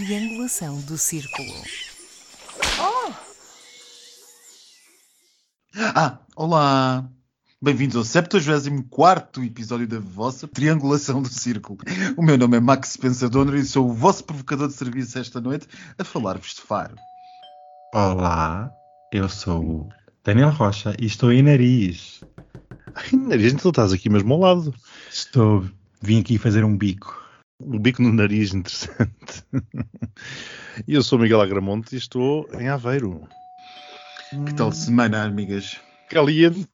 Triangulação do círculo. Ah, olá! Bem-vindos ao 74 episódio da vossa Triangulação do Círculo. O meu nome é Max Spencer Donner e sou o vosso provocador de serviço esta noite a falar-vos de Faro. Olá, eu sou o Daniel Rocha e estou em nariz. Ai, nariz, então estás aqui mesmo ao lado. Estou, vim aqui fazer um bico. Um bico no nariz interessante. E eu sou Miguel Agramonte e estou em Aveiro. Que tal semana, amigas? Caliente,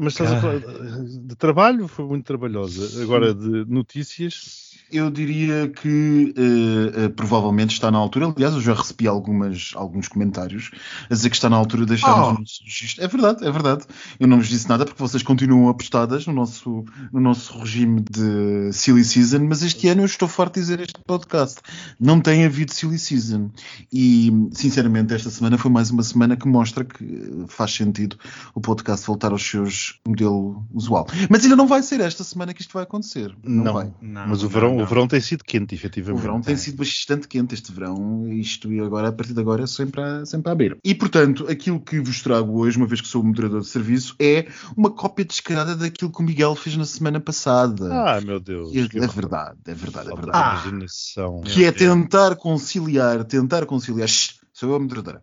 mas estás a Ah. falar de trabalho, foi muito trabalhosa. Agora de notícias, Eu diria que eh, provavelmente está na altura. Aliás, eu já recebi algumas, alguns comentários a dizer que está na altura de deixarmos Oh. o nosso registro. É verdade, é verdade. Eu não vos disse nada porque vocês continuam apostadas no nosso, no nosso regime de Silly Season, mas este ano eu estou farto de dizer este podcast. Não tem havido Silly Season. E, sinceramente, esta semana foi mais uma semana que mostra que faz sentido o podcast voltar aos seus modelo usual. Mas ainda não vai ser esta semana que isto vai acontecer. Não, Não. vai. Não, mas o verão. O verão tem sido quente, O efetivamente. verão tem sido bastante quente este verão, isto e agora, a partir de agora, sempre a, sempre a abrir. E, portanto, aquilo que vos trago hoje, uma vez que sou o moderador de serviço, é uma cópia descarada daquilo que o Miguel fez na semana passada. Ah, meu Deus. é, é verdade, é verdade, é verdade. imaginação. que é tentar conciliar, tentar conciliar, Shhh, sou eu a moderadora,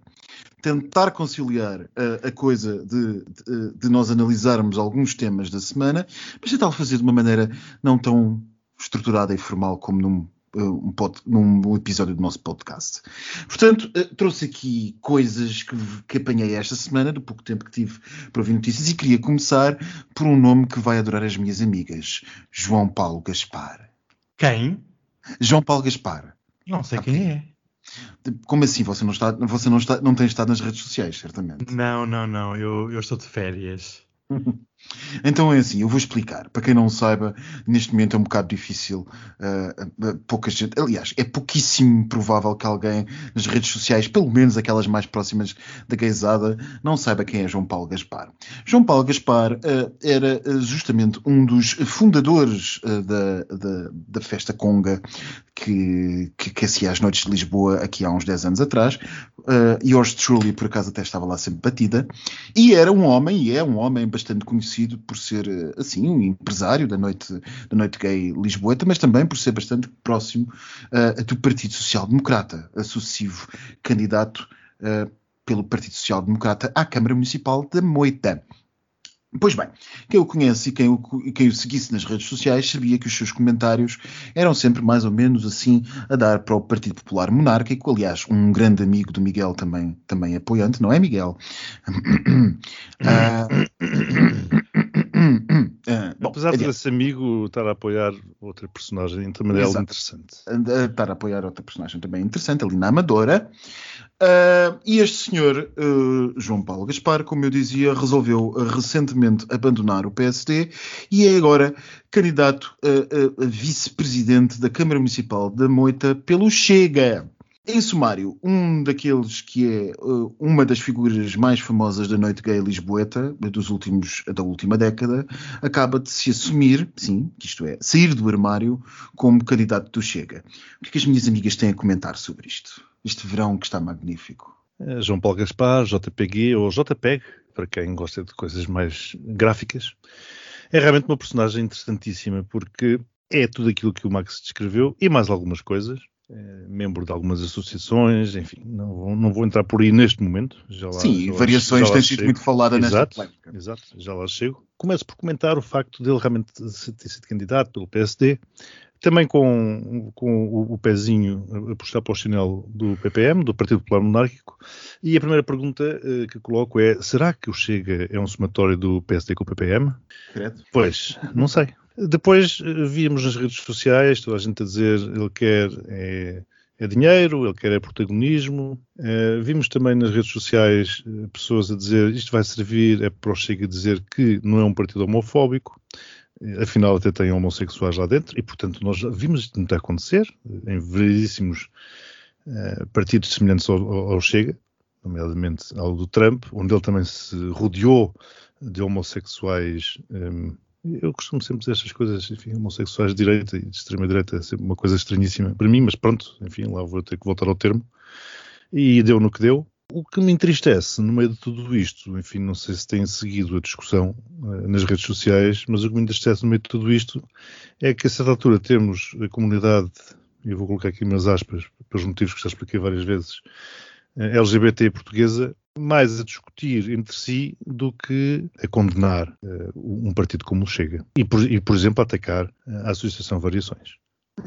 tentar conciliar a, a coisa de, de, de nós analisarmos alguns temas da semana, mas tentar fazer de uma maneira não tão estruturada e formal como num, eh, um pod- num episódio do nosso podcast. Portanto, eh, trouxe aqui coisas que, que apanhei esta semana, do pouco tempo que tive para ouvir notícias, e queria começar por um nome que vai adorar as minhas amigas, João Paulo Gaspar. Quem? João Paulo Gaspar. Não sei quem é. Como assim? Você não está, você não está, não tem estado nas redes sociais, certamente. Não, não, não. Eu, eu estou de férias. Então é assim, eu vou explicar. Para quem não saiba, neste momento é um bocado difícil. ah, pouca gente, aliás, é pouquíssimo provável que alguém nas redes sociais, pelo menos aquelas mais próximas da gaysada, não saiba quem é João Paulo Gaspar. João Paulo Gaspar ah, era justamente um dos fundadores da, da, da festa Conga que, que aquecia as noites de Lisboa aqui há uns 10 anos atrás. Uh, yours truly, por acaso, até estava lá sempre batida. E era um homem, e é um homem bastante conhecido por ser, uh, assim, um empresário da noite, da noite gay lisboeta, mas também por ser bastante próximo uh, do Partido Social Democrata, a sucessivo candidato uh, pelo Partido Social Democrata à Câmara Municipal da Moita. Pois bem, quem o conhece e quem o, quem o seguisse nas redes sociais sabia que os seus comentários eram sempre mais ou menos assim a dar para o Partido Popular Monárquico, aliás, um grande amigo do Miguel também, também apoiante, não é Miguel? Ah, ah, bom, Apesar de adiante. esse amigo estar a apoiar outra personagem também é algo interessante. a estar a apoiar outra personagem também interessante, ali na Amadora. Ah, e este senhor, ah, João Paulo Gaspar, como eu dizia, resolveu ah, recentemente abandonar o PSD e é agora candidato a, a- a vice-presidente da Câmara Municipal da Moita pelo Chega. Em sumário, um daqueles que é uh, uma das figuras mais famosas da noite gay lisboeta dos últimos, da última década, acaba de se assumir, sim, isto é, sair do armário como candidato do Chega. O que é que as minhas amigas têm a comentar sobre isto? Este verão que está magnífico. Eh, João Paulo Gaspar, JPG ou JPEG, para quem gosta de coisas mais gráficas, é realmente uma personagem interessantíssima porque é tudo aquilo que o Max descreveu e mais algumas coisas. É membro de algumas associações, enfim, não, vou- não vou entrar por aí neste momento. Lá, sim, variações têm sido muito falada nesta polémica. exato, já lá chego. Começo por comentar o facto dele realmente ter sido candidato pelo PSD, também com, com o, o pezinho a puxar para o chinelo do PPM, do Partido Popular Monárquico. E a primeira pergunta eh, que coloco é: será que o Chega é um somatório do PSD com o PPM? Credo. Pois, não sei. Depois eh, víamos nas redes sociais toda a gente a dizer ele quer é, é dinheiro, ele quer é protagonismo. Eh, vimos também nas redes sociais eh, pessoas a dizer isto vai servir é para o Chega dizer que não é um partido homofóbico. Afinal, até tem homossexuais lá dentro e, portanto, nós vimos isto muito acontecer em variedíssimos partidos semelhantes ao, ao- Chega, nomeadamente ao do Trump, onde ele também se rodeou de homossexuais, hum, Eu costumo sempre dizer estas coisas, enfim, homossexuais de direita e de extrema-direita é sempre uma coisa estranhíssima para mim, mas pronto, enfim, lá vou ter que voltar ao termo. E deu no que deu. O que me entristece no meio de tudo isto, enfim, não sei se têm seguido a discussão uh, nas redes sociais, mas o que me entristece no meio de tudo isto é que a certa altura temos a comunidade, e eu vou colocar aqui umas aspas, pelos motivos que já expliquei várias vezes, uh, LGBT portuguesa, mais a discutir entre si do que a condenar uh, um partido como o Chega. E, por, e, por exemplo, a atacar a Associação Variações.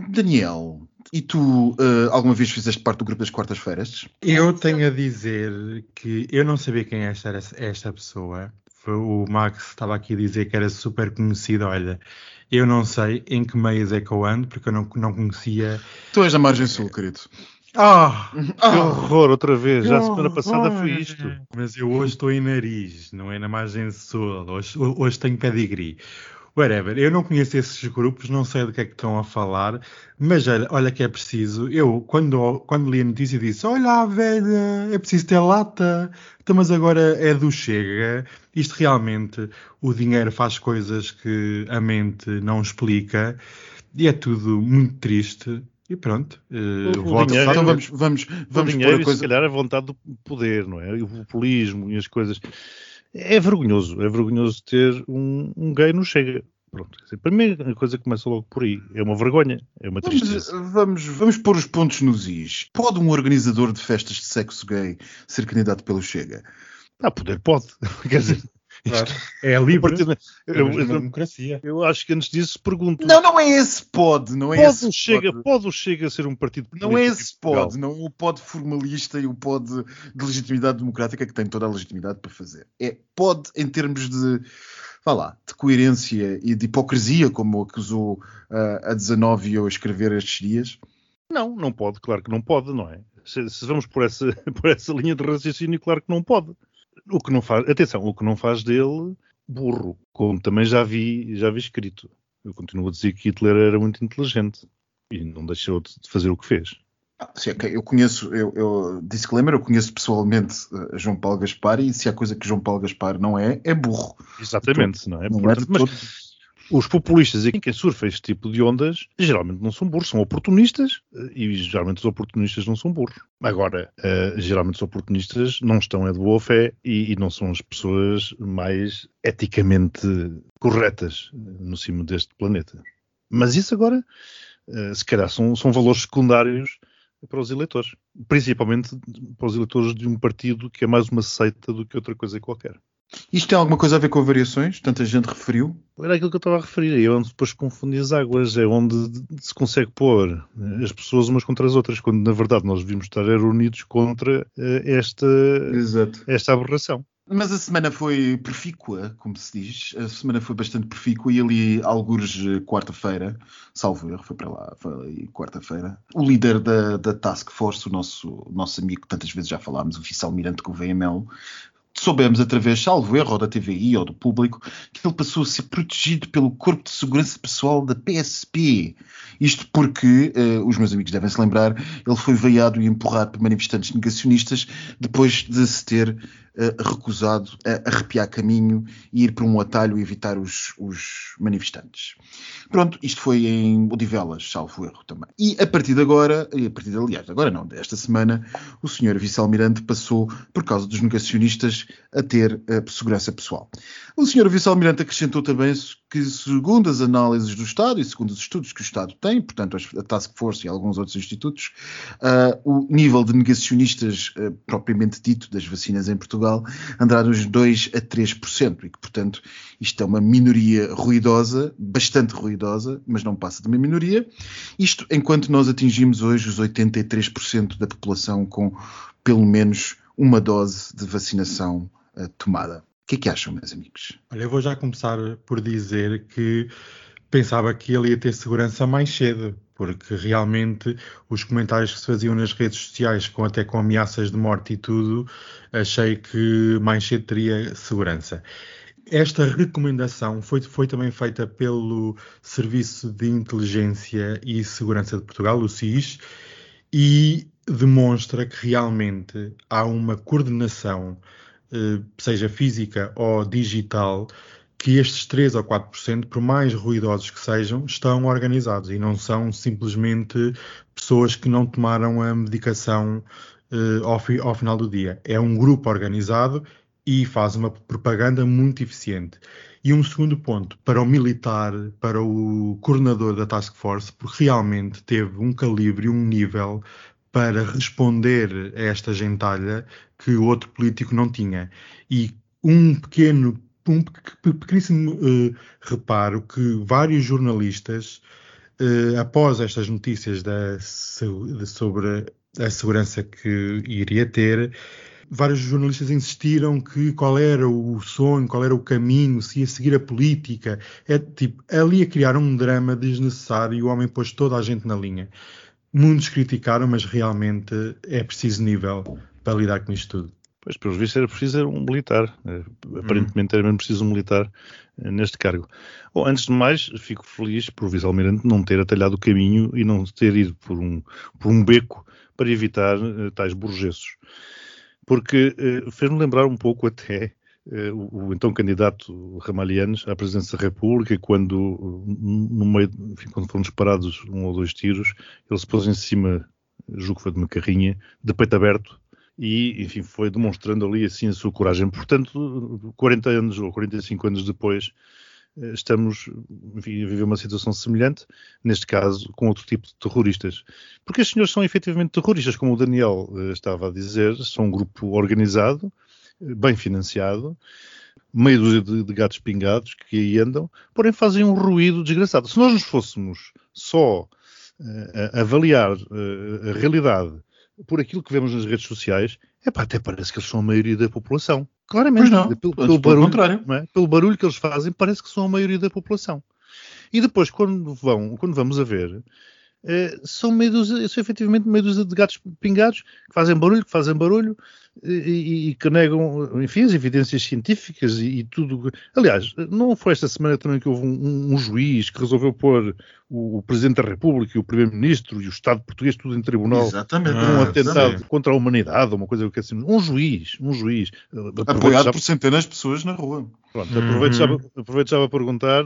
Daniel, e tu uh, alguma vez fizeste parte do grupo das quartas-feiras? Eu tenho a dizer que eu não sabia quem esta era esta pessoa. Foi o Max estava aqui a dizer que era super conhecido. Olha, eu não sei em que meios é que eu ando, porque eu não, não conhecia. Tu és da margem sul, querido. Ah, oh, que horror, outra vez. Já a semana passada foi isto. Mas eu hoje estou em nariz, não é na margem sul. Hoje, hoje tenho pedigree whatever. Eu não conheço esses grupos, não sei do que é que estão a falar, mas olha, olha que é preciso. Eu, quando, quando li a notícia, disse: Olha, velha, é preciso ter lata, então, mas agora é do Chega. Isto realmente, o dinheiro faz coisas que a mente não explica e é tudo muito triste. E pronto, uh, o, o dinheiro, então vamos, vamos, vamos o dinheiro, pôr a coisa... se calhar a vontade do poder, não é? E o populismo e as coisas. É vergonhoso, é vergonhoso ter um, um gay no Chega. Pronto, para mim a coisa começa logo por aí. É uma vergonha, é uma tristeza. Vamos, vamos, vamos pôr os pontos nos is. Pode um organizador de festas de sexo gay ser candidato pelo Chega? Ah, poder pode. Quer dizer, Claro. É livre. Eu, eu, eu, democracia. Eu acho que antes disso pergunto. Não, não é esse pode. Não é pode esse chega, pode. pode o Chega a ser um partido Não é esse pode. Não o pode formalista e o pode de legitimidade democrática que tem toda a legitimidade para fazer. É pode em termos de. Vá lá, de coerência e de hipocrisia, como acusou uh, a 19 a escrever estes dias. Não, não pode, claro que não pode, não é? Se, se vamos por essa, por essa linha de raciocínio, claro que não pode. O que não faz, atenção, o que não faz dele burro, como também já vi, já vi escrito. Eu continuo a dizer que Hitler era muito inteligente e não deixou de fazer o que fez. Ah, sim, okay. Eu conheço, eu, eu, disclaimer, eu conheço pessoalmente uh, João Paulo Gaspar e se há coisa que João Paulo Gaspar não é, é burro. Exatamente, não é? Não Portanto, é mas, os populistas e quem surfa este tipo de ondas geralmente não são burros, são oportunistas eh, e geralmente os oportunistas não são burros. Agora, uh, geralmente os oportunistas não estão é de boa fé e, e, não são as pessoas mais eticamente corretas no cimo deste planeta. Mas isso agora, uh, se calhar, são, são valores secundários para os eleitores, principalmente para os eleitores de um partido que é mais uma seita do que outra coisa qualquer. Isto tem alguma coisa a ver com variações? Tanta gente referiu? Era aquilo que eu estava a referir, é onde depois confunde as águas, é onde se consegue pôr as pessoas umas contra as outras, quando na verdade nós devíamos estar unidos contra eh, esta, Exato. esta aberração. Mas a semana foi profícua, como se diz. A semana foi bastante profícua e ali, alguns eh, quarta-feira, salvo erro, foi para lá, foi quarta-feira. O líder da, da Task Force, o nosso, nosso amigo que tantas vezes já falámos, o vice-almirante Gouveia Melo, soubemos através, salvo erro, da TVI ou do público, que ele passou a ser protegido pelo Corpo de Segurança Pessoal da PSP. Isto porque, uh, os meus amigos devem se lembrar, ele foi veiado e empurrado por manifestantes negacionistas depois de se ter recusado a arrepiar caminho e ir por um atalho e evitar os, os manifestantes. Pronto, isto foi em Odivelas, salvo erro também. E a partir de agora, a partir de, aliás, agora não, desta semana, o senhor vice-almirante passou, por causa dos negacionistas, a ter uh, segurança pessoal. O senhor vice-almirante acrescentou também que, segundo as análises do Estado e segundo os estudos que o Estado tem, portanto, a Task Force e alguns outros institutos, uh, o nível de negacionistas uh, propriamente dito das vacinas em Portugal andará dos 2 a 3%, e que, portanto, isto é uma minoria ruidosa, bastante ruidosa, mas não passa de uma minoria. Isto enquanto nós atingimos hoje os 83% da população com pelo menos uma dose de vacinação uh, tomada que é que acham, meus amigos? Olha, eu vou já começar por dizer que pensava que ele ia ter segurança mais cedo, porque realmente os comentários que se faziam nas redes sociais, com até com ameaças de morte e tudo, achei que mais cedo teria segurança. Esta recomendação foi, foi também feita pelo Serviço de Inteligência e Segurança de Portugal, o SIS, e demonstra que realmente há uma coordenação seja física ou digital, que estes 3 ou 4%, por mais ruidosos que sejam, estão organizados e não são simplesmente pessoas que não tomaram a medicação uh, ao, fi, ao, final do dia. É um grupo organizado e faz uma propaganda muito eficiente. E um segundo ponto, para o militar, para o coordenador da Task Force, porque realmente teve um calibre um nível para responder a esta gentalha que o outro político não tinha. E um pequeno, um pequeníssimo uh, reparo que vários jornalistas, uh, após estas notícias da, sobre a segurança que iria ter, vários jornalistas insistiram que qual era o sonho, qual era o caminho, se ia seguir a política. É tipo, ali a criar um drama desnecessário e o homem pôs toda a gente na linha. Muitos criticaram, mas realmente é preciso nível para lidar com isto tudo. Pois, pelos vistos, era preciso um militar. Eh, aparentemente era mesmo preciso um militar eh, neste cargo. Bom, antes de mais, fico feliz por o vice-almirante não ter atalhado o caminho e não ter ido por um, por um beco para evitar uh, tais burgessos porque uh, fez-me lembrar um pouco até o, o, então candidato Ramalhianes à presidência da República, quando, no meio, enfim, quando foram disparados um ou dois tiros, ele se pôs em cima, julgo que foi de uma carrinha, de peito aberto, e, enfim, foi demonstrando ali assim a sua coragem. Portanto, 40 anos ou 45 anos depois, eh, estamos enfim, a viver uma situação semelhante, neste caso com outro tipo de terroristas. Porque estes senhores são efetivamente terroristas, como o Daniel estava a dizer, são um grupo organizado, eh, bem financiado, meia dúzia de, de, gatos pingados que aí andam, porém fazem um ruído desgraçado. Se nós nos fôssemos só uh, avaliar uh, a realidade por aquilo que vemos nas redes sociais, epá, até parece que eles são a maioria da população. Claramente, não, pelo, pelo barulho, é? pelo barulho que eles fazem, parece que são a maioria da população. E depois, quando, vão, quando vamos a ver, eh, são, meio dúzia, são efetivamente meio dúzia de gatos pingados que fazem barulho, que fazem barulho e, e que negam, enfim, as evidências científicas e, e, tudo. Aliás, não foi esta semana também que houve um, um juiz que resolveu pôr o, o Presidente da República e o Primeiro-Ministro e o Estado português tudo em tribunal exatamente. por um ah, atentado exatamente. contra a humanidade, uma coisa que assim. Um juiz, um juiz. Apoiado já... por centenas de pessoas na rua. Pronto, aproveito, já, uhum. aproveito já para perguntar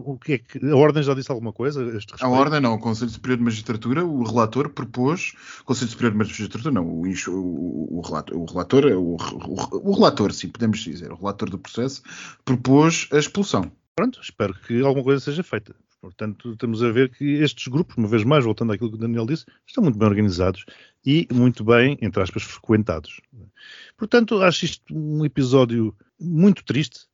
o que é que a Ordem já disse alguma coisa a Ordem não, o Conselho Superior de Magistratura, o relator propôs, o Conselho Superior de Magistratura não, o, o, o relator, o relator, o, relator, sim, podemos dizer, o relator do processo propôs a expulsão. Pronto, espero que alguma coisa seja feita. Portanto, estamos a ver que estes grupos, uma vez mais, voltando àquilo que o Daniel disse, estão muito bem organizados e muito bem, entre aspas, frequentados. Portanto, acho isto um episódio muito triste.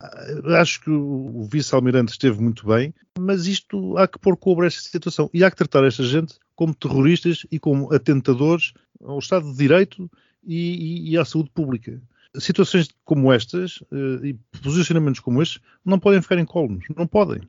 Acho que o vice-almirante esteve muito bem, mas isto há que pôr cobre esta situação e há que tratar esta gente como terroristas e como atentadores ao Estado de Direito e, e, e à saúde pública. Situações como estas eh, e posicionamentos como estes não podem ficar incólumes, não podem.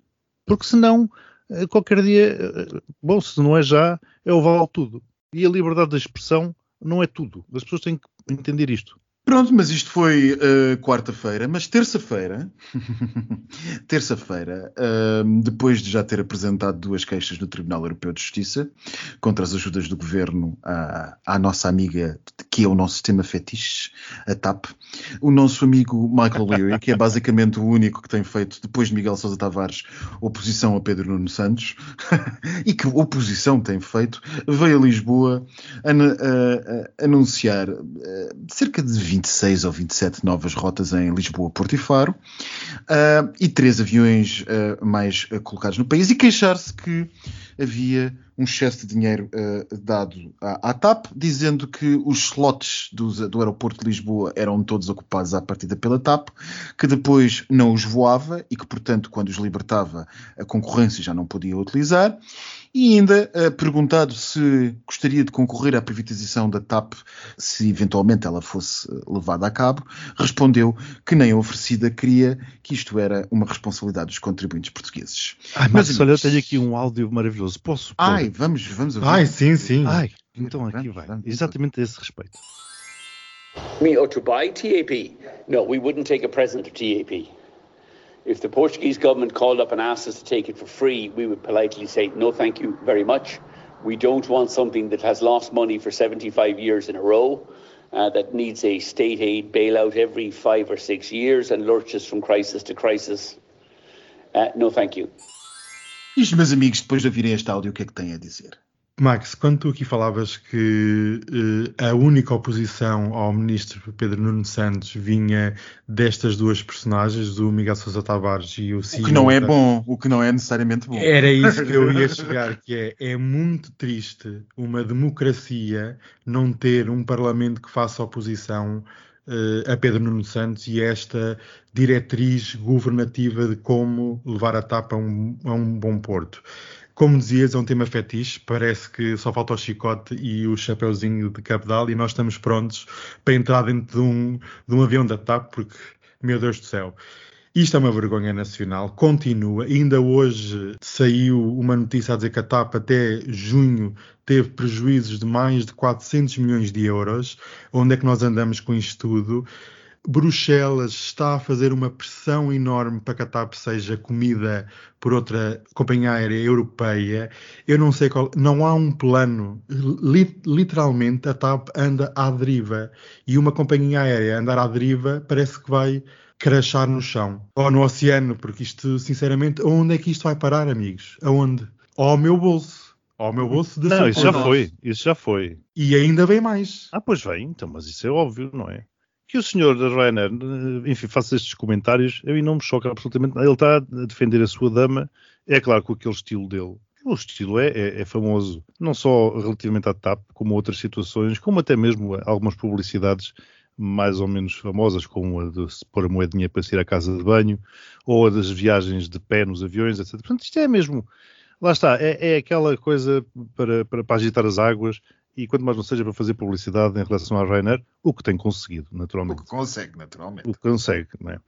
Porque senão, eh, qualquer dia, eh, bom, se não é já, é o vale tudo. E a liberdade de expressão não é tudo. As pessoas têm que entender isto. Pronto, mas isto foi uh, quarta-feira, mas terça-feira, terça-feira, uh, depois de já ter apresentado duas queixas no Tribunal Europeu de Justiça contra as ajudas do governo à, à nossa amiga, que é o nosso sistema fetiche, a TAP, o nosso amigo Michael Leary, que é basicamente o único que tem feito, depois de Miguel Sousa Tavares, oposição a Pedro Nuno Santos, e que oposição tem feito, veio a Lisboa a, a, a anunciar uh, cerca de 20 26 ou 27 novas rotas em Lisboa, Porto e Faro, uh, e três aviões uh, mais uh, colocados no país, e queixar-se que havia um excesso de dinheiro dado à, à, TAP, dizendo que os slots do aeroporto de Lisboa eram todos ocupados à partida pela TAP, que depois não os voava e que, portanto, quando os libertava, a concorrência já não podia utilizar e ainda uh, perguntado se gostaria de concorrer à privatização da TAP se eventualmente ela fosse eh, levada a cabo, respondeu que nem oferecida queria que isto era uma responsabilidade dos contribuintes portugueses. Ai, mas, mas olha, eu tenho aqui um áudio maravilhoso. Posso? Pôr? Ai, vamos, vamos ouvir. Ai, sim, sim. Ai, então aqui vamos, vai. Vamos, Exatamente a esse respeito. Me, or to buy TAP? No, we wouldn't take a present of TAP. If the Portuguese government called up and asked us to take it for free, we would politely say, no, thank you very much. We don't want something that has lost money for 75 years in a row, uh, that needs a state aid bailout every five or six years and lurches from crisis to crisis. Uh, no, thank you. Os meus amigos, depois de ouvirem este áudio, o que é que têm a dizer? Max, quando tu aqui falavas que uh, a única oposição ao ministro Pedro Nuno Santos vinha destas duas personagens, do Miguel Sousa Tavares e o CEO... O que não é bom, o que não é necessariamente bom. Era isso que eu ia chegar, que é, é muito triste uma democracia não ter um parlamento que faça oposição uh, a Pedro Nuno Santos e esta diretriz governativa de como levar a tapa a um, a um bom porto. Como dizias, é um tema fetiche, parece que só falta o chicote e o chapeuzinho de cabedal e nós estamos prontos para entrar dentro de um, de um avião da TAP, porque, meu Deus do céu, isto é uma vergonha nacional, continua. Ainda hoje saiu uma notícia a dizer que a TAP até junho teve prejuízos de mais de 400 milhões de euros. Onde é que nós andamos com isto tudo? Bruxelas está a fazer uma pressão enorme para que a TAP seja comida por outra companhia aérea europeia. Eu não sei qual, não há um plano. Literalmente a TAP anda à deriva e uma companhia aérea andar à deriva parece que vai crachar no chão ou no oceano, porque isto, sinceramente, onde é que isto vai parar, amigos? Aonde? Ao meu bolso. Ao meu bolso de Não, isso já foi, isso já foi. E ainda vem mais. Ah, pois vem, então, mas isso é óbvio, não é? Que o senhor Ryanair, enfim, faça estes comentários, a mim não me choca absolutamente. Ele está a defender a sua dama, é claro com aquele estilo dele. O estilo é, é, é, famoso, não só relativamente à TAP, como outras situações, como até mesmo algumas publicidades mais ou menos famosas, como a de se pôr a moedinha para sair à casa de banho, ou a das viagens de pé nos aviões, etc. Portanto, isto é mesmo, lá está, é, é aquela coisa para, para, para agitar as águas, e quanto mais não seja para fazer publicidade em relação à Rainer, o que tem conseguido, naturalmente. O que consegue, naturalmente. O que consegue, não é?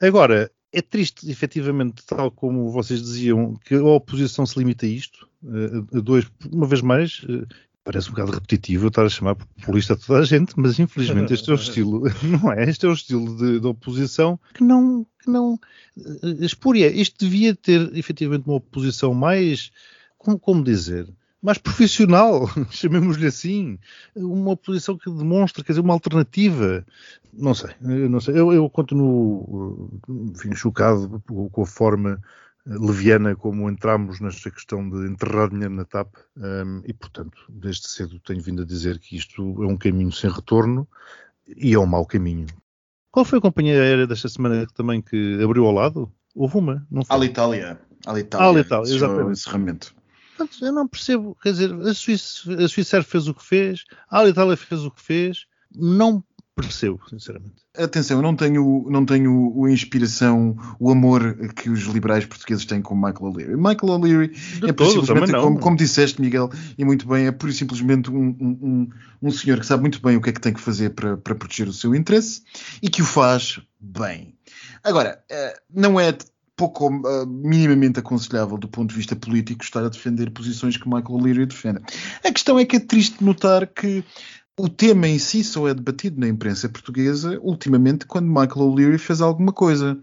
Agora, é triste, efetivamente, tal como vocês diziam, que a oposição se limita a isto, eh, a dois, uma vez mais, eh, parece um bocado repetitivo eu estar a chamar populista a toda a gente, mas infelizmente este é o estilo, não é? Este é o estilo de, de oposição que não, que não uh, espúria. Isto devia ter efetivamente uma oposição mais, como, como dizer, mais profissional, chamemos-lhe assim, uma oposição que demonstra, quer dizer, uma alternativa. Não sei, não sei. Eu, eu continuo, enfim, chocado com a forma leviana como entramos nesta questão de enterrar dinheiro na TAP um, e, portanto, desde cedo tenho vindo a dizer que isto é um caminho sem retorno e é um mau caminho. Qual foi a companhia aérea desta semana também que abriu ao lado? Houve uma, não foi? Alitalia. Alitalia, Alitalia exatamente. Encerramento. Portanto, eu não percebo, quer dizer, a Suíça, a Suíça fez o que fez, a Alitalia fez o que fez, não percebo, sinceramente. Atenção, eu não tenho, não tenho a inspiração, o amor que os liberais portugueses têm com Michael O'Leary. Michael O'Leary é simplesmente, como, como, disseste, Miguel, e muito bem, é pura e simplesmente um, um, um, senhor que sabe muito bem o que é que tem que fazer para, para proteger o seu interesse e que o faz bem. Agora, eh, não é pouco uh, minimamente aconselhável do ponto de vista político estar a defender posições que Michael O'Leary defende. A questão é que é triste notar que o tema em si só é debatido na imprensa portuguesa ultimamente quando Michael O'Leary fez alguma coisa.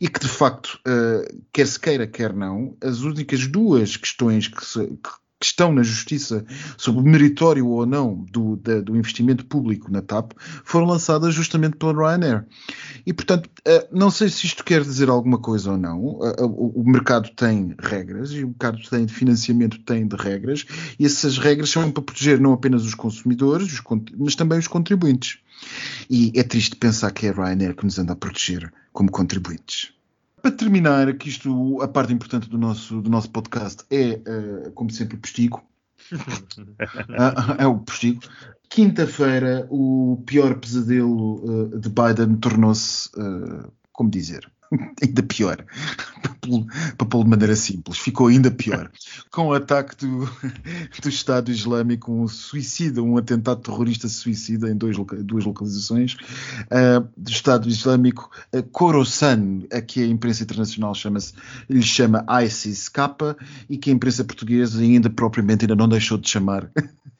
E que, de facto, uh, quer se queira, quer não, as únicas duas questões que, se, que que estão na justiça sobre o meritório ou não do, da, do investimento público na TAP foram lançadas justamente pela Ryanair. E, portanto, eh, não sei se isto quer dizer alguma coisa ou não. Eh, eh, o mercado tem regras e o mercado tem de financiamento tem de regras e essas regras são para proteger não apenas os consumidores, mas também os contribuintes. E é triste pensar que é a Ryanair que nos anda a proteger como contribuintes. Para terminar, isto, a parte importante do nosso, do nosso podcast é, uh, como sempre, o postigo. uh, é o postigo. Quinta-feira, o pior pesadelo uh, de Biden tornou-se, como dizer, ainda pior, para pô-lo de maneira simples, ficou ainda pior. Com o ataque do, do Estado Islâmico, um suicida, um atentado terrorista suicida em dois, duas localizações, uh, do Estado Islâmico, uh, Khorasan, a que a imprensa internacional chama-se, lhe chama ISIS-K, e que a imprensa portuguesa ainda propriamente ainda não deixou de chamar,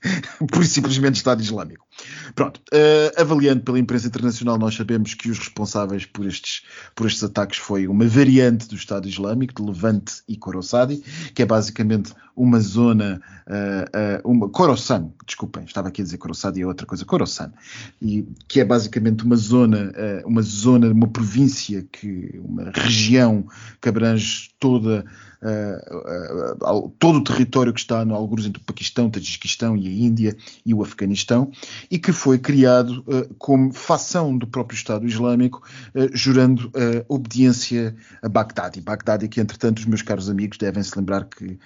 por simplesmente Estado Islâmico. Pronto, uh, avaliando pela imprensa internacional, nós sabemos que os responsáveis por estes, por estes ataques foi uma variante do Estado Islâmico, de Levante e Khorassadi, que é basicamente uma zona, uh, uh, uma Khorasan, desculpem, estava aqui a dizer Khorasan e é outra coisa, Khorasan, e que é basicamente uma zona, uh, uma zona, uma província que, uma região que abrange toda uh, uh, todo o território que está no alguns entre o Paquistão, o Tajiquistão e a Índia e o Afeganistão, e que foi criado uh, como fação do próprio Estado Islâmico, jurando obediência a Bagdade. E Bagdade, que entretanto os meus caros amigos devem se lembrar que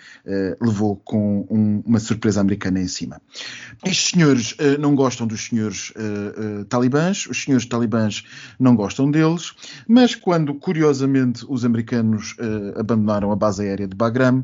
levou com um, uma surpresa americana em cima. Estes senhores não gostam dos senhores talibãs, os senhores talibãs não gostam deles, mas quando curiosamente os americanos abandonaram a base aérea de Bagram,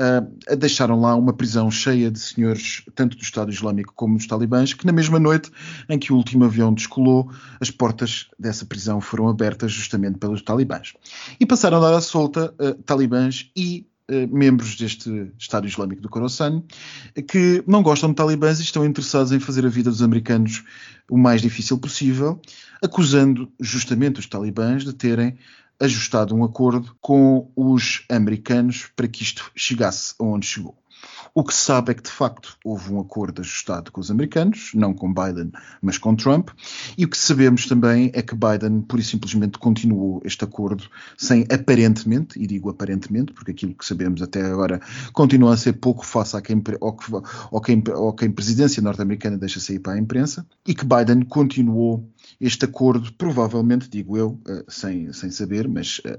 uh, deixaram lá uma prisão cheia de senhores, tanto do Estado Islâmico como dos talibãs, que na mesma noite em que o último avião descolou, as portas dessa prisão foram abertas justamente pelos talibãs. E passaram a dar à solta uh, talibãs e uh, membros deste Estado Islâmico do Khorasan, que não gostam de talibãs e estão interessados em fazer a vida dos americanos o mais difícil possível, acusando justamente os talibãs de terem ajustado um acordo com os americanos para que isto chegasse aonde chegou. O que se sabe é que, de facto, houve um acordo ajustado com os americanos, não com Biden, mas com Trump. E o que sabemos também é que Biden, pura e simplesmente, continuou este acordo sem aparentemente, e digo aparentemente, porque aquilo que sabemos até agora continua a ser pouco face a quem, ao, que, ao, quem, ao quem presidência norte-americana deixa sair para a imprensa, e que Biden continuou este acordo, provavelmente, digo eu, eh, sem, sem saber, mas eh,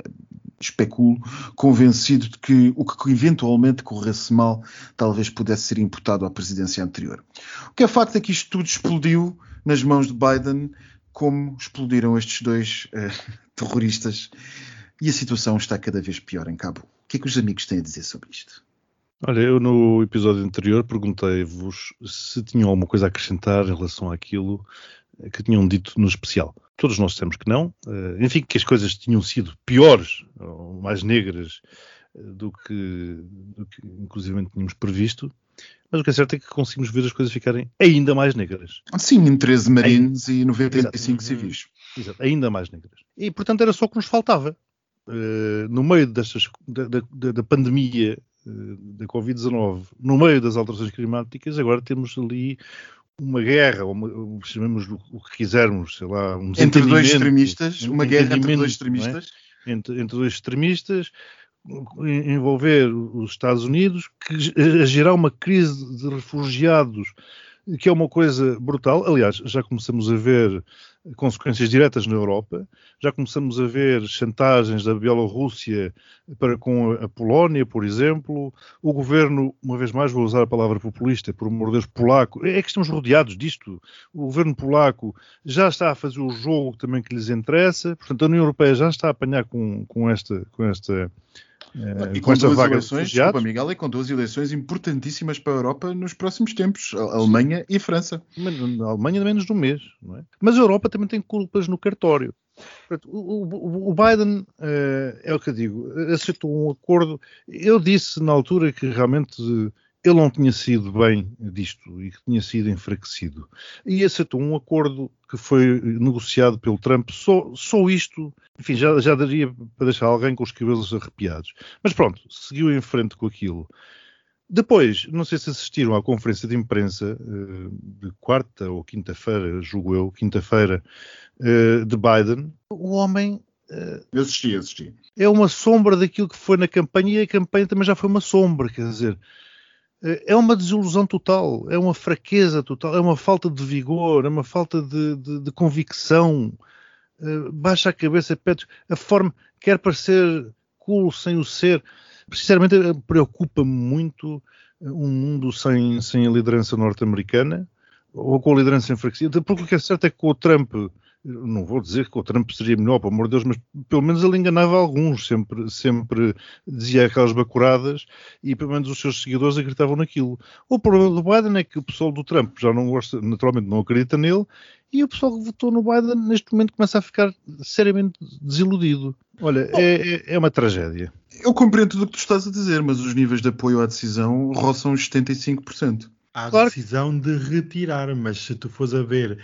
especulo, convencido de que o que eventualmente corresse mal talvez pudesse ser imputado à presidência anterior. O que é facto é que isto tudo explodiu nas mãos de Biden, como explodiram estes dois uh, terroristas, e a situação está cada vez pior em Cabo. O que é que os amigos têm a dizer sobre isto? Olha, eu no episódio anterior perguntei-vos se tinham alguma coisa a acrescentar em relação àquilo que tinham dito no especial. Todos nós dissemos que não. Eh, enfim, que as coisas tinham sido piores, ou mais negras, eh, do que, do que inclusive tínhamos previsto. Mas o que é certo é que conseguimos ver as coisas ficarem ainda mais negras. Sim, em 13 marines ainda, e 95 exato, civis. Exato, ainda mais negras. E, portanto, era só o que nos faltava. Uh, no meio destas, da, da, da pandemia uh, da Covid-19, no meio das alterações climáticas, agora temos ali uma guerra, ou uma, chamemos o que quisermos, sei lá, um entre dois extremistas, uma guerra entre dois é? extremistas, é? entre, entre dois extremistas, envolver os Estados Unidos, que a gerar uma crise de refugiados que é uma coisa brutal. Aliás, já começamos a ver consequências diretas na Europa, já começamos a ver chantagens da Bielorrússia para com a Polónia, por exemplo. O governo, uma vez mais vou usar a palavra populista, por amor de Deus, polaco, é que estamos rodeados disto. O governo polaco já está a fazer o jogo também que lhes interessa, portanto, a União Europeia já está a apanhar com, com esta. Com esta e com, com duas eleições, desculpa, Miguel, e com duas eleições importantíssimas para a Europa nos próximos tempos, a Alemanha e a França. Mas, a Alemanha menos de um mês, não é? Mas a Europa também tem culpas no cartório. O, Biden, uh, é o que eu digo, aceitou um acordo. Eu disse na altura que realmente ele não tinha sido bem disto e que tinha sido enfraquecido. E aceitou um acordo que foi negociado pelo Trump. Só, só isto, enfim, já, já daria para deixar alguém com os cabelos arrepiados. Mas pronto, seguiu em frente com aquilo. Depois, não sei se assistiram à conferência de imprensa uh, de quarta ou quinta-feira, julgo eu, quinta-feira, uh, de Biden. O homem Uh, eu assisti, assisti. É uma sombra daquilo que foi na campanha e a campanha também já foi uma sombra, quer dizer, é uma desilusão total, é uma fraqueza total, é uma falta de vigor, é uma falta de, de, de convicção. Uh, baixa a cabeça, pede a forma, quer parecer cool sem o ser. Sinceramente, preocupa-me muito um mundo sem, sem a liderança norte-americana ou com a liderança enfraquecida, porque o que é certo é que com o Trump não vou dizer que o Trump seria melhor, pelo amor de Deus, mas pelo menos ele enganava alguns, sempre, sempre dizia aquelas bacuradas e pelo menos os seus seguidores acreditavam naquilo. O problema do Biden é que o pessoal do Trump já não gosta, naturalmente não acredita nele e o pessoal que votou no Biden neste momento começa a ficar seriamente desiludido. Olha, é, é, é uma tragédia. Eu compreendo tudo o que tu estás a dizer, mas os níveis de apoio à decisão roçam os 75%. Há a claro. decisão de retirar, mas se tu fores a ver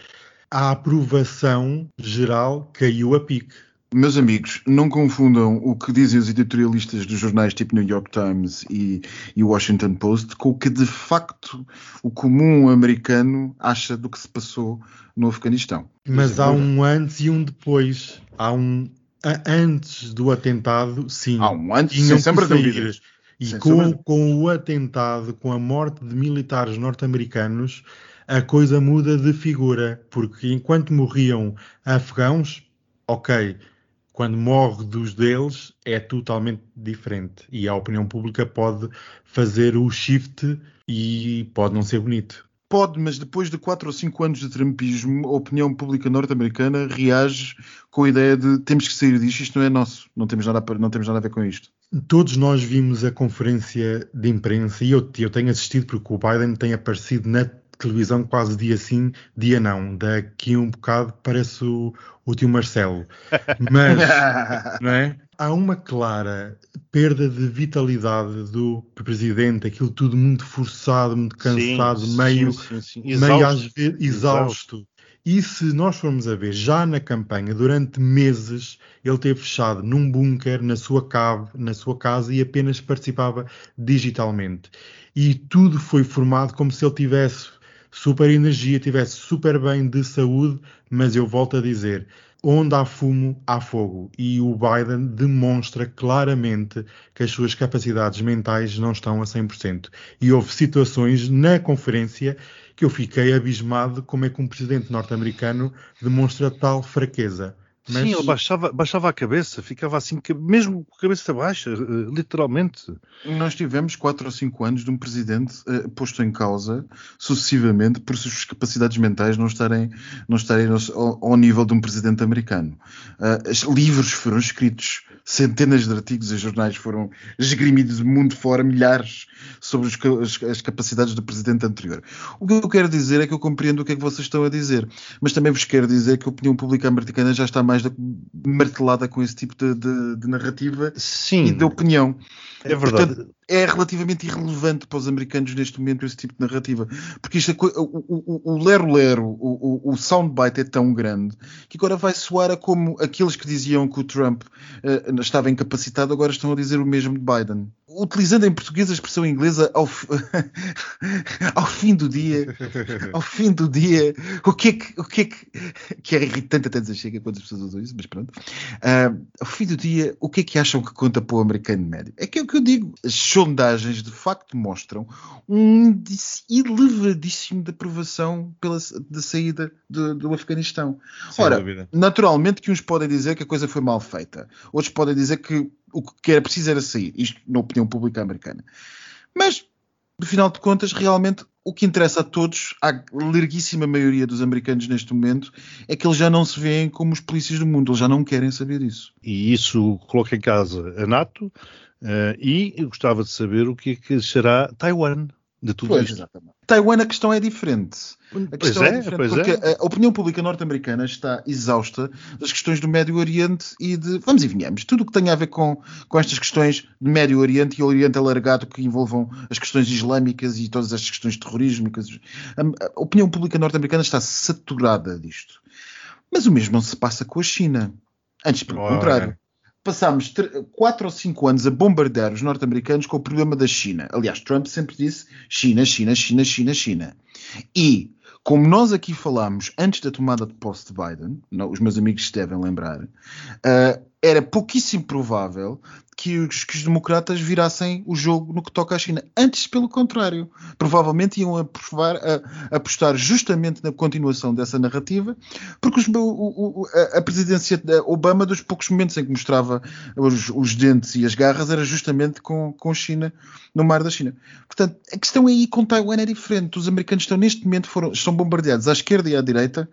a aprovação geral caiu a pique. Meus amigos, não confundam o que dizem os editorialistas dos jornais tipo New York Times e, e Washington Post com o que de facto o comum americano acha do que se passou no Afeganistão. Mas há um antes e um depois. Há um a- antes do atentado, sim. Há um antes, tinham sem sombra de dúvidas. E com, com o atentado, com a morte de militares norte-americanos, a coisa muda de figura. Porque enquanto morriam afegãos, ok, quando morre dos deles é totalmente diferente. E a opinião pública pode fazer o shift e pode não ser bonito. Pode, mas depois de 4 ou 5 anos de trumpismo, a opinião pública norte-americana reage com a ideia de temos que sair disto, isto não é nosso, não temos nada a, não temos nada a ver com isto. Todos nós vimos a conferência de imprensa e eu, eu tenho assistido porque o Biden tem aparecido na televisão quase dia sim, dia não. Daqui um bocado parece o, o tio Marcelo. Mas, não é? Há uma clara perda de vitalidade do presidente, aquilo tudo muito forçado, muito cansado, Sim, meio, sim, sim, meio Exausto. às vezes exausto. E se nós formos a ver, já na campanha, durante meses, ele teve fechado num bunker, na sua cave, na sua casa e apenas participava digitalmente. E tudo foi formado como se ele tivesse super energia, tivesse super bem de saúde, mas eu volto a dizer, onde há fumo, há fogo. E o Biden demonstra claramente que as suas capacidades mentais não estão a 100%. E houve situações na conferência que eu fiquei abismado como é que um presidente norte-americano demonstra tal fraqueza. Mas Sim, ele baixava, baixava a cabeça, ficava assim, mesmo com a cabeça baixa, eh, literalmente. Nós tivemos 4 ou 5 anos de um presidente eh, posto em causa sucessivamente por suas capacidades mentais não estarem, não estarem ao, ao- nível de um presidente americano. Os livros foram escritos, centenas de artigos em jornais foram esgrimidos do mundo fora, milhares, sobre os as, as capacidades do presidente anterior. O que eu quero dizer é que eu compreendo o que é que vocês estão a dizer, mas também vos quero dizer que a opinião pública americana já está mais da- martelada com esse tipo de, de- de narrativa Sim, e de opinião. é verdade. Portanto, é relativamente irrelevante para os americanos neste momento esse tipo de narrativa. Porque isto é o- lero-lero, o, o, o soundbite é tão grande que agora vai soar a como aqueles que diziam que o Trump eh, estava incapacitado agora estão a dizer o mesmo de Biden. Utilizando em português a expressão inglesa, ao, fi- ao fim do dia, ao fim do dia, o que é que, o que, é que, que é irritante até dizer chega quando as pessoas usam isso, mas pronto. Ah, ao fim do dia, o que é que acham que conta para o americano médio? É que é o que eu digo. As sondagens de facto mostram um índice elevadíssimo de aprovação pela da saída do, do Afeganistão. Sem Ora, dúvida. naturalmente que uns podem dizer que a coisa foi mal feita, outros podem dizer que o que era preciso era sair, isto na opinião pública americana. Mas, no final de contas, realmente o que interessa a todos, à larguíssima maioria dos americanos neste momento, é que eles já não se veem como os polícias do mundo, eles já não querem saber disso. E isso coloca em casa a NATO eh, e eu gostava de saber o que é que será Taiwan de tudo Pois, isto. exatamente. Taiwan a questão é diferente. A Pois questão é, diferente pois porque é. a opinião pública norte-americana está exausta das questões do Médio Oriente e de, vamos e venhamos, tudo o que tem a ver com, com estas questões de Médio Oriente e Oriente alargado que envolvam as questões islâmicas e todas estas questões de A, a opinião pública norte-americana está saturada disto. Mas o mesmo não se passa com a China. Antes, pelo Ora. contrário. Passámos 4 ou 5 anos a bombardear os norte-americanos com o problema da China. Aliás, Trump sempre disse China, China, China, China, China. E, como nós aqui falámos antes da tomada de posse de Biden, não, os meus amigos se devem lembrar, ah, era pouquíssimo provável que os, que os democratas virassem o jogo no que toca à China. Antes, pelo contrário. Provavelmente iam aprovar, a- apostar justamente na continuação dessa narrativa, porque os- o- o- a, presidência de Obama, dos poucos momentos em que mostrava os, os dentes e as garras, era justamente com, com China, no mar da China. Portanto, a questão aí com Taiwan é diferente. Os americanos estão, neste momento, foram, estão bombardeados à esquerda e à direita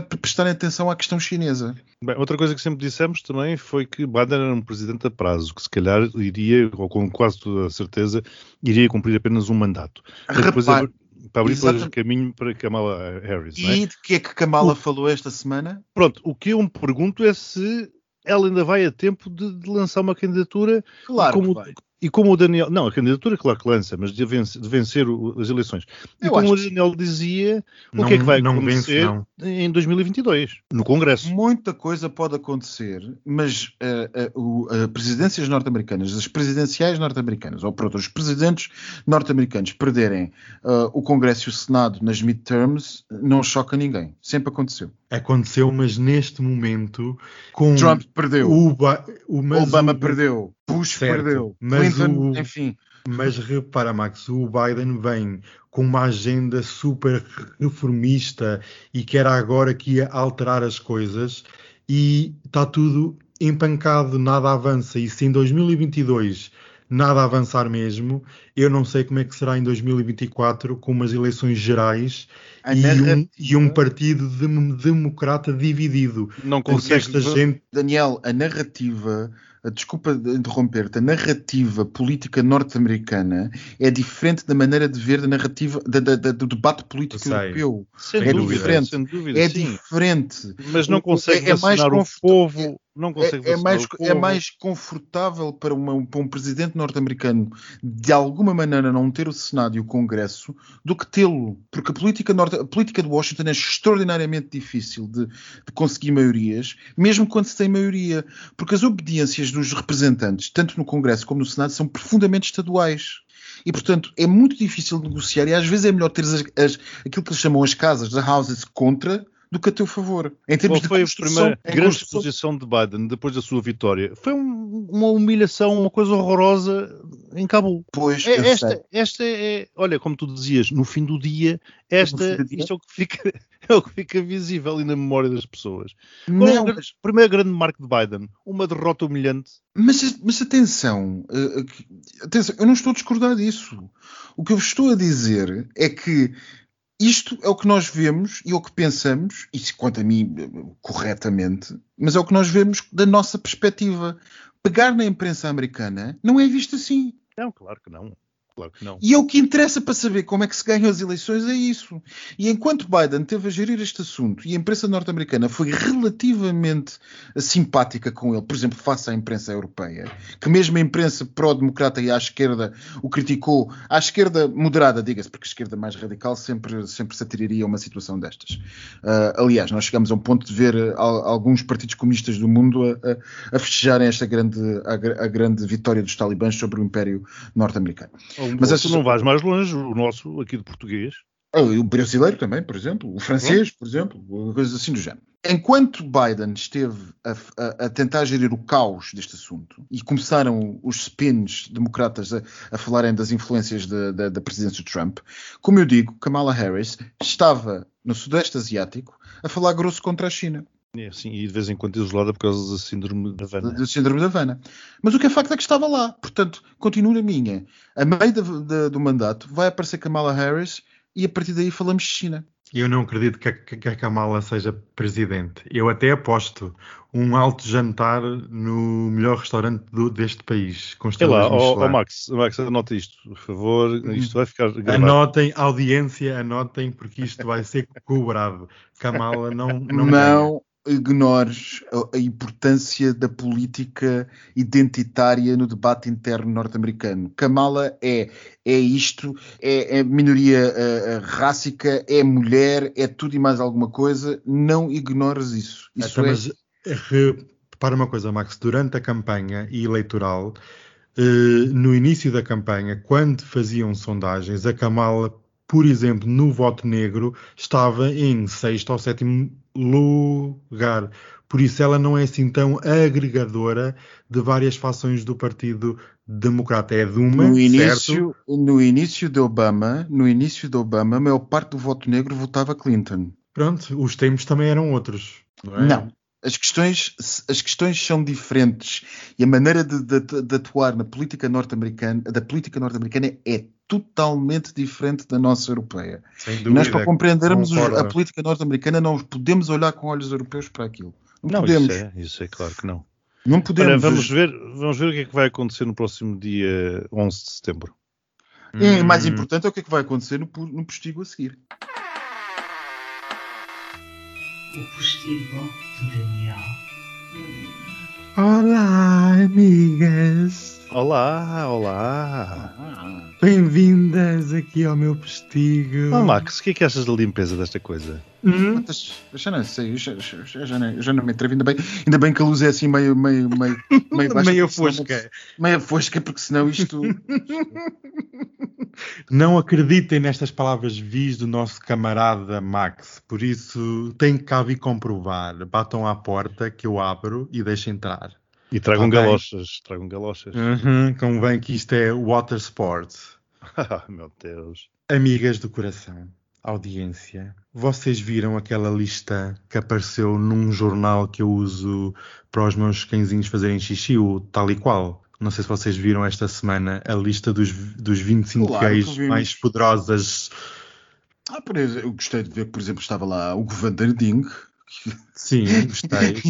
para prestarem atenção à questão chinesa. Bem, outra coisa que sempre dissemos também foi que Biden era um presidente a prazo, que se calhar iria, ou com quase toda a certeza, iria cumprir apenas um mandato. Repare, abrir- para abrir exatamente. caminho para Kamala Harris. é? E de que é que Kamala falou esta semana? Pronto, o que eu me pergunto é se ela ainda vai a tempo de, de lançar uma candidatura Claro como. E como o Daniel. Não, a candidatura, claro que lança, mas de vencer, de vencer o, as eleições. E Eu como o Daniel dizia, o Não- que é que vai não acontecer vence, não. em 2022, no Congresso? Muita coisa pode acontecer, mas eh, o- as presidências norte-americanas, as presidenciais norte-americanas, ou pronto, os presidentes norte-americanos perderem eh, o Congresso e o Senado nas midterms, não choca ninguém. Sempre aconteceu. Aconteceu, mas neste momento, com Trump perdeu, o, Ba- o mas Obama o- perdeu, Bush Certo, perdeu, mas Clinton, o- enfim. Mas repara, Max, o Biden vem com uma agenda super reformista e que era agora que ia alterar as coisas e está tudo empancado, nada avança. E se em 2022 nada avançar mesmo, eu não sei como é que será em 2024 com umas eleições gerais A e um, e um partido dem- democrata dividido. Não consegue. esta gente Daniel, a narrativa, a- desculpa de interromper-te, a narrativa política norte-americana é diferente da maneira de ver da narrativa da- da- da- do debate político europeu. Sem é dúvida, diferente. sem dúvida, É sim. diferente. Mas não consegue é- é mais o povo. Não consegue É, é mais, é mais confortável para, uma- para um presidente norte-americano de alguma maneira não ter o Senado e o Congresso do que tê-lo. Porque a política, norte, a política de Washington é extraordinariamente difícil de, de conseguir maiorias, mesmo quando se tem maioria. Porque as obediências dos representantes, tanto no Congresso como no Senado, são profundamente estaduais. E, portanto, é muito difícil negociar e às vezes é melhor ter as, as- aquilo que eles chamam as casas, as houses, contra do que a teu favor. Em termos Qual de foi a primeira grande construção- exposição de Biden depois da sua vitória? Foi um- uma humilhação, uma coisa horrorosa em Cabul. Pois, É, esta, sei. esta é, olha, como tu dizias, no fim do dia, esta, do dia? isto é o que fica, é o que fica visível e na memória das pessoas. Qual é Não, o grande- primeiro grande marco de Biden? Uma derrota humilhante. Mas, mas atenção, eh, eh, atenção, eu não estou a discordar disso. O que eu vos estou a dizer é que isto é o que nós vemos e é o que pensamos, se quanto a mim, corretamente, mas é o que nós vemos da nossa perspectiva. Pegar na imprensa americana não é visto assim. Não, claro que não. Claro que não. E é o que interessa para saber como é que se ganham as eleições, é isso. E enquanto Biden teve a gerir este assunto e a imprensa norte-americana foi relativamente simpática com ele, por exemplo, face à imprensa europeia, que mesmo a imprensa pró-democrata e à esquerda o criticou, à esquerda moderada, diga-se, porque a esquerda mais radical sempre, sempre se atiraria a uma situação destas. Ah, aliás, nós chegamos a um ponto de ver ah, al- alguns partidos comunistas do mundo a, a- a festejarem esta grande, a, a grande vitória dos talibãs sobre o Império norte-americano. Mas essas- não vais mais longe, o nosso aqui de português. Ah, O brasileiro também, por exemplo, o francês, por exemplo, coisas assim do género. Enquanto Biden esteve a, a- a tentar gerir o caos deste assunto e começaram os spins democratas a, a falarem das influências da presidência de Trump, como eu digo, Kamala Harris estava no Sudeste Asiático a falar grosso contra a China, É, assim, e de vez em quando isolada por causa da síndrome da do, Havana. do síndrome da Havana. Mas o que é facto é que estava lá. Portanto, continuo na minha. A meio da- da- do mandato vai aparecer Kamala Harris e a partir daí falamos de China. Eu não acredito que a, que a Kamala seja presidente. Eu até aposto um alto jantar no melhor restaurante do- deste país. Com É lá, Max, Max, anota isto, por favor. Isto vai ficar gravado. Anotem, audiência, anotem, porque isto vai ser cobrado. Kamala não não, Não. Ignores a, a importância da política identitária no debate interno norte-americano. Kamala é, é isto, é, é minoria eh, eh, rássica, é mulher, é tudo e mais alguma coisa. Não ignores isso. Isso Então, é, mas, re- repara uma coisa, Max, durante a campanha eleitoral, eh, no início da campanha, quando faziam sondagens, a Kamala, por exemplo, no voto negro, estava em sexto ou sétimo lugar. Por isso ela não é assim tão agregadora de várias fações do Partido Democrata. É de uma, no certo? início, no início de Obama, no início de Obama, a maior parte do voto negro votava Clinton. Pronto, os tempos também eram outros. Não. é? Não. As questões, as questões são diferentes e a maneira de, de- de atuar na política norte-americana, da política norte-americana é totalmente diferente da nossa europeia. Sem E dúvida. nós, para compreendermos concordo. a política norte-americana, não podemos olhar com olhos europeus para aquilo. Não, Não, podemos. isso é, isso é claro que não. Não podemos. vamos ver, vamos ver o que é que vai acontecer no próximo dia 11 de setembro. E mais Hum. importante é o que é que vai acontecer no, no postigo a seguir. O postigo do Daniel. Olá, amigas. Olá, olá. Bem-vindas aqui ao meu postigo. Oh, Max, o que é que achas da limpeza desta coisa? Hum? Mas, já não sei, eu já, já, já, não, já não me atrevo. Ainda bem, ainda bem que a luz é assim meio, meio, meio, meio baixa. Meio senão- fosca. Meio fosca, porque senão isto. Não acreditem nestas palavras vis do nosso camarada Max, por isso têm que cá vir comprovar. Batam à porta que eu abro e deixo entrar. E tragam Ok. galochas, tragam galochas. Uhum, convém que isto é water sports. Ah, Meu Deus. Amigas do coração, audiência, vocês viram aquela lista que apareceu num jornal que eu uso para os meus cãezinhos fazerem xixi, o tal e qual? Não sei se vocês viram esta semana a lista dos, dos 25 Claro gays mais poderosas. Ah, por exemplo, eu gostei de ver que, por exemplo, estava lá o Govandarding. Sim, gostei.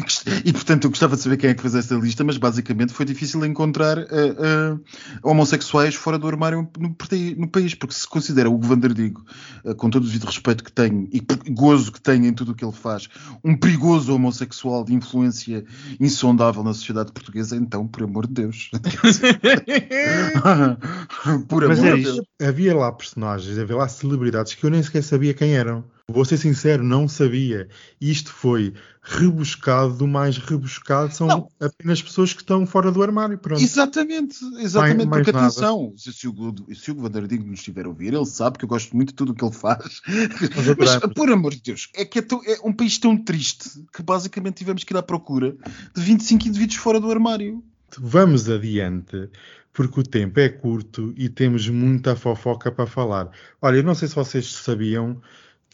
gostei. e portanto eu gostava de saber quem é que fez essa lista, mas basicamente foi difícil encontrar eh, eh, homossexuais fora do armário no, no país, porque se considera o Vanderdigo, uh, com todo o devido respeito que tem e gozo que tem em tudo o que ele faz, um perigoso homossexual de influência insondável na sociedade portuguesa, então, por amor de Deus. por Mas amor é de. Deus. Havia lá personagens, havia lá celebridades que eu nem sequer sabia quem eram. Vou ser sincero, não sabia. Isto foi rebuscado do mais rebuscado. São Não. apenas pessoas que estão fora do armário. Pronto. Exatamente, exatamente, Mais- mais porque nada. atenção, se, se o, se o Vandardinho nos estiver a ouvir, ele sabe que eu gosto muito de tudo o que ele faz. Mas, adoramos. por amor de Deus, é que é, tão- é um país tão triste que basicamente tivemos que ir à procura de 25 indivíduos fora do armário. Vamos adiante, porque o tempo é curto e temos muita fofoca para falar. Olha, eu não sei se vocês sabiam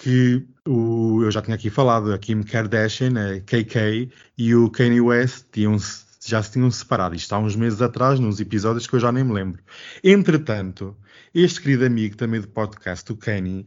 que o, eu já tinha aqui falado, a Kim Kardashian, a KK e o Kanye West tinham já se tinham separado. Isto há uns meses atrás, nos episódios que eu já nem me lembro. Entretanto, este querido amigo também do podcast, o Kanye,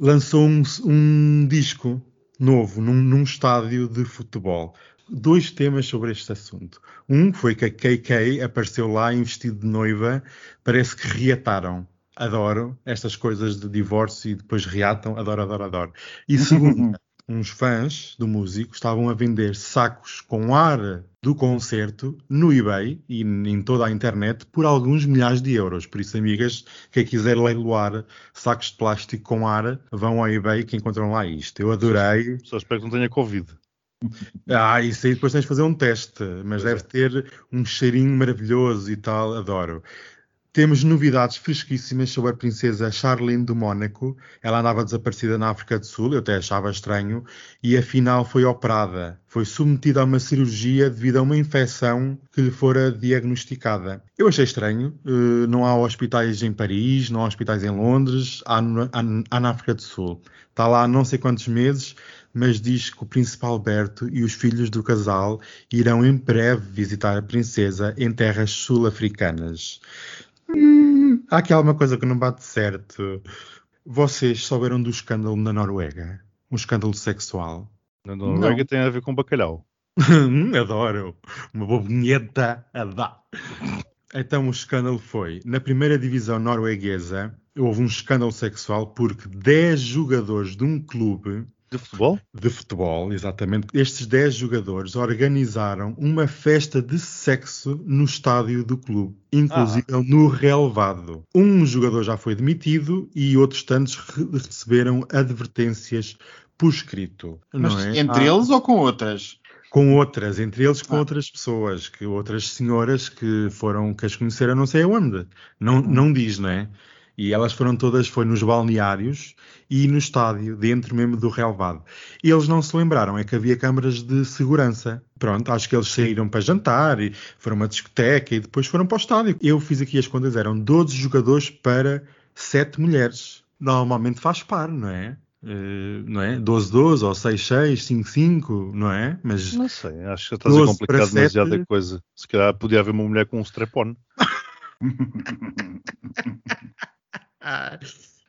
lançou um, um disco novo num, num estádio de futebol. Dois temas sobre este assunto. Um foi que a KK apareceu lá em vestido de noiva, parece que reataram. Adoro estas coisas de divórcio e depois reatam, adoro, adoro, adoro. E segundo, uns fãs do músico estavam a vender sacos com ar do concerto no eBay e em toda a internet por alguns milhares de euros. Por isso, amigas, quem quiser leiloar sacos de plástico com ar, vão ao eBay que encontram lá isto. Eu adorei. Só espero que não tenha Covid. Ah, isso aí depois tens de fazer um teste, mas deve ter um cheirinho maravilhoso e tal, adoro. Temos novidades fresquíssimas sobre a princesa Charlene do Mónaco. Ela andava desaparecida na África do Sul, eu até achava estranho, e afinal foi operada. Foi submetida a uma cirurgia devido a uma infecção que lhe fora diagnosticada. Eu achei estranho, eh, não há hospitais em Paris, não há hospitais em Londres, há, há na África do Sul. Está lá há não sei quantos meses, mas diz que o príncipe Alberto e os filhos do casal irão em breve visitar a princesa em terras sul-africanas. Hum, há aqui alguma coisa que não bate certo. Vocês souberam do escândalo na Noruega? Um escândalo sexual? Na Noruega tem a ver com bacalhau. Adoro. Uma bobinheta a dar. Então o escândalo foi, na primeira divisão norueguesa, houve um escândalo sexual porque 10 jogadores de um clube De futebol? de futebol, exatamente, estes 10 jogadores organizaram uma festa de sexo no estádio do clube, inclusive no relevado. Um jogador já foi demitido e outros tantos re- receberam advertências por escrito. Mas é? entre Ah, eles ou com outras? com outras, entre eles com Ah. outras pessoas, que outras senhoras que foram, que as conheceram não sei aonde. Não, não diz, não é? E elas foram todas, foi nos balneários e no estádio, dentro mesmo do relevado. Eles não se lembraram, é que havia câmaras de segurança. Pronto, acho que eles saíram para jantar e foram a uma discoteca e depois foram para o estádio. Eu fiz aqui as contas, eram 12 jogadores para 7 mulheres. Normalmente faz par, não é? Eh, não é? 12-12 ou 6-6, 5-5, não é? Mas Não sei, acho que estás a 12 complicar demasiada sete. coisa. Se calhar podia haver uma mulher com um strap-on.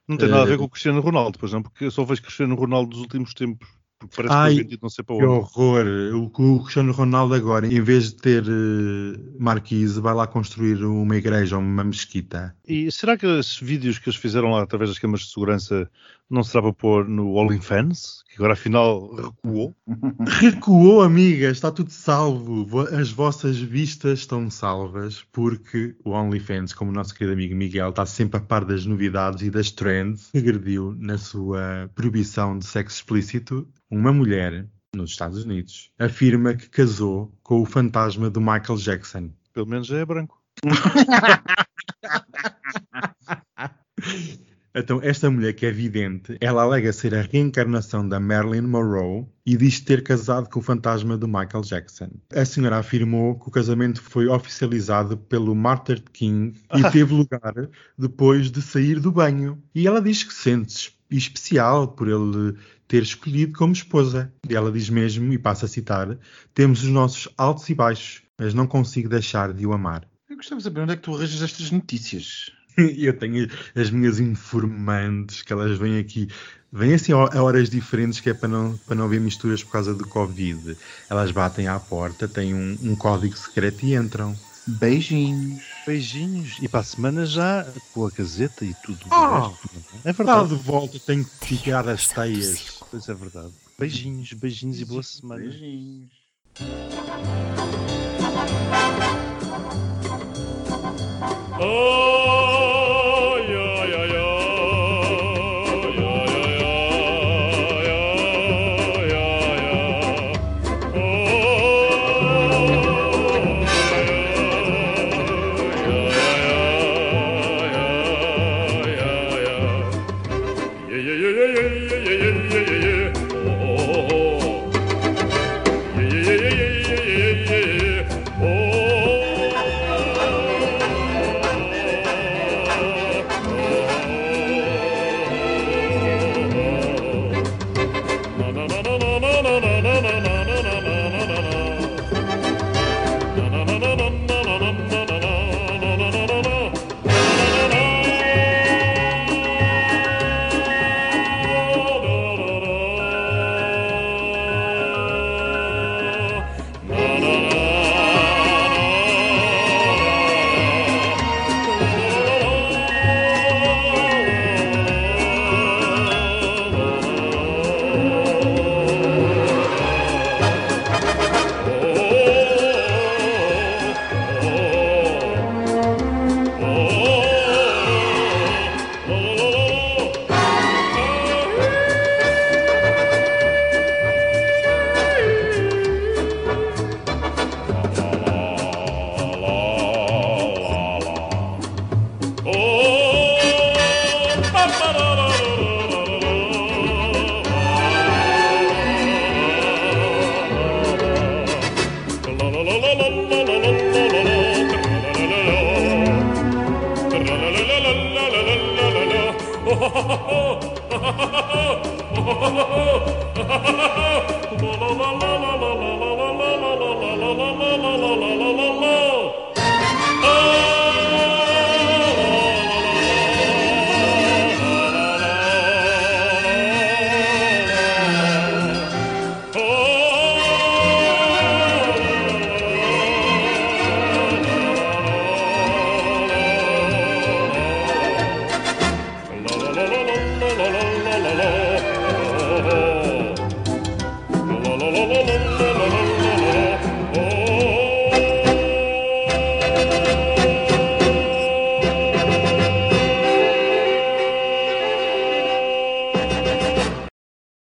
Não tem nada a ver com o Cristiano Ronaldo, por exemplo, porque eu só vejo Cristiano Ronaldo dos últimos tempos. Porque parece Ai, que foi vendido não sei para Que onde. horror! O que o Cristiano Ronaldo agora, em vez de ter eh, marquise, vai lá construir uma igreja ou uma mesquita. E será que esses vídeos que eles fizeram lá através das câmaras de segurança Não será para pôr no OnlyFans, que agora afinal recuou. Recuou, amiga, está tudo salvo. Vo- As vossas vistas estão salvas, porque o OnlyFans, como o nosso querido amigo Miguel, está sempre a par das novidades e das trends, regrediu na sua proibição de sexo explícito. Uma mulher, nos Estados Unidos, afirma que casou com o fantasma do Michael Jackson. Pelo menos já é branco. Então, esta mulher que é vidente, ela alega ser a reencarnação da Marilyn Monroe e diz ter casado com o fantasma do Michael Jackson. A senhora afirmou que o casamento foi oficializado pelo Martin King e teve lugar depois de sair do banho. E ela diz que sente-se especial por ele ter escolhido como esposa. E ela diz mesmo, e passa a citar, temos os nossos altos e baixos, mas não consigo deixar de o amar. Eu gostava de saber onde é que tu arranjas estas notícias. Eu tenho as minhas informantes que elas vêm aqui, vêm assim a horas diferentes que é para não, para não haver misturas por causa do Covid. Elas batem à porta, têm um, um código secreto e entram. Beijinhos. Beijinhos. E para a semana já com a caseta e tudo. o Ah! resto. é Está verdade. de volta, tenho que tirar as teias. Pois é verdade. Beijinhos, beijinhos e boa semana. Beijinhos. Oh.